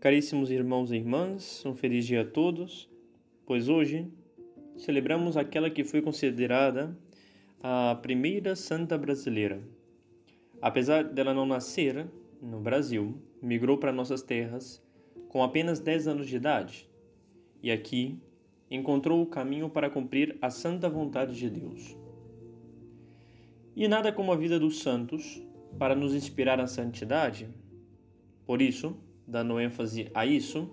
Caríssimos irmãos e irmãs, um feliz dia a todos, pois hoje celebramos aquela que foi considerada a primeira santa brasileira. Apesar dela não nascer no Brasil, migrou para nossas terras com apenas 10 anos de idade e aqui encontrou o caminho para cumprir a santa vontade de Deus. E nada como a vida dos santos para nos inspirar na santidade. Por isso, dando ênfase a isso,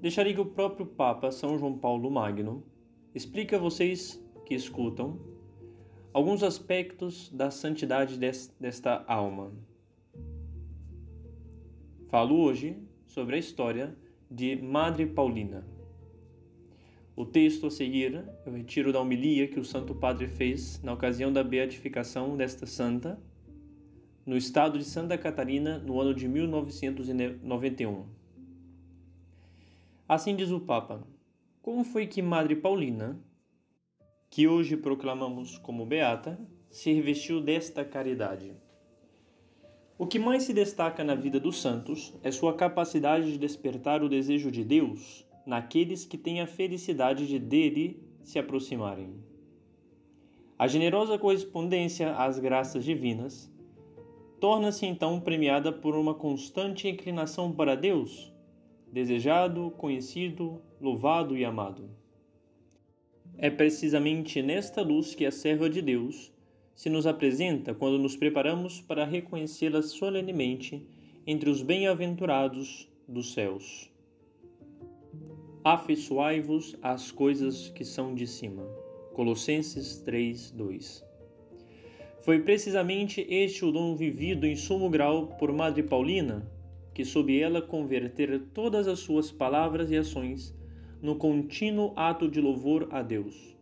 deixarei que o próprio Papa São João Paulo Magno explique a vocês que escutam alguns aspectos da santidade desta alma. Falo hoje sobre a história de Madre Paulina. O texto a seguir eu retiro da homilia que o Santo Padre fez na ocasião da beatificação desta santa no estado de Santa Catarina no ano de 1991. Assim diz o Papa: Como foi que Madre Paulina, que hoje proclamamos como beata, se revestiu desta caridade? O que mais se destaca na vida dos santos é sua capacidade de despertar o desejo de Deus naqueles que têm a felicidade de dele se aproximarem. A generosa correspondência às graças divinas torna-se então premiada por uma constante inclinação para Deus, desejado, conhecido, louvado e amado. É precisamente nesta luz que a serva de Deus se nos apresenta quando nos preparamos para reconhecê-la solenemente entre os bem-aventurados dos céus. Afeiçoai-vos às coisas que são de cima. Colossenses 3, 2 foi precisamente este o dom vivido em sumo grau por Madre Paulina, que soube ela converter todas as suas palavras e ações no contínuo ato de louvor a Deus.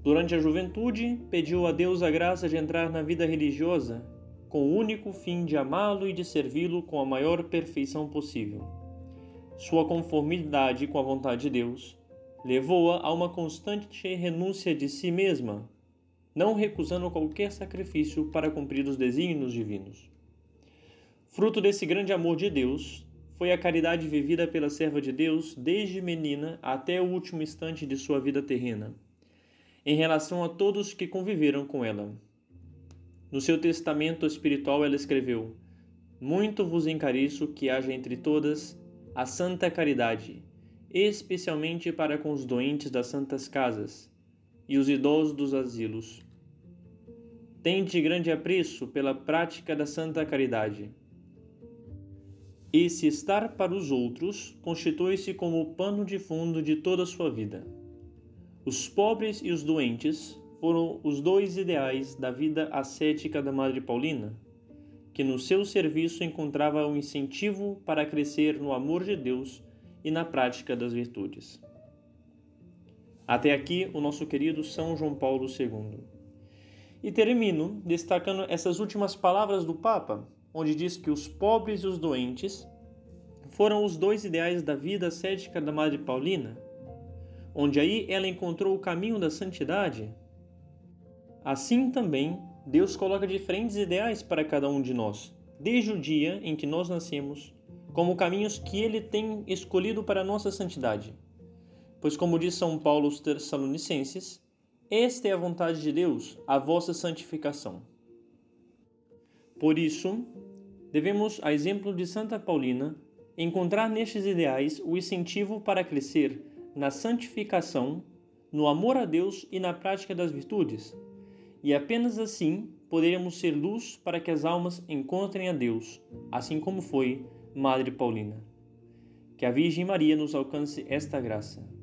Durante a juventude, pediu a Deus a graça de entrar na vida religiosa com o único fim de amá-lo e de servi-lo com a maior perfeição possível. Sua conformidade com a vontade de Deus levou-a a uma constante renúncia de si mesma não recusando qualquer sacrifício para cumprir os desígnios divinos. Fruto desse grande amor de Deus foi a caridade vivida pela serva de Deus desde menina até o último instante de sua vida terrena, em relação a todos que conviveram com ela. No seu testamento espiritual, ela escreveu: Muito vos encareço que haja entre todas a santa caridade, especialmente para com os doentes das santas casas e os idosos dos asilos. Tende grande apreço pela prática da santa caridade. Esse estar para os outros constitui-se como o pano de fundo de toda a sua vida. Os pobres e os doentes foram os dois ideais da vida ascética da Madre Paulina, que no seu serviço encontrava um incentivo para crescer no amor de Deus e na prática das virtudes. Até aqui o nosso querido São João Paulo II. E termino destacando essas últimas palavras do Papa, onde diz que os pobres e os doentes foram os dois ideais da vida cética da Madre Paulina, onde aí ela encontrou o caminho da santidade. Assim também, Deus coloca diferentes ideais para cada um de nós, desde o dia em que nós nascemos, como caminhos que ele tem escolhido para a nossa santidade. Pois, como diz São Paulo aos Tessalonicenses, esta é a vontade de Deus, a vossa santificação. Por isso, devemos, a exemplo de Santa Paulina, encontrar nestes ideais o incentivo para crescer na santificação, no amor a Deus e na prática das virtudes, e apenas assim poderemos ser luz para que as almas encontrem a Deus, assim como foi Madre Paulina. Que a Virgem Maria nos alcance esta graça.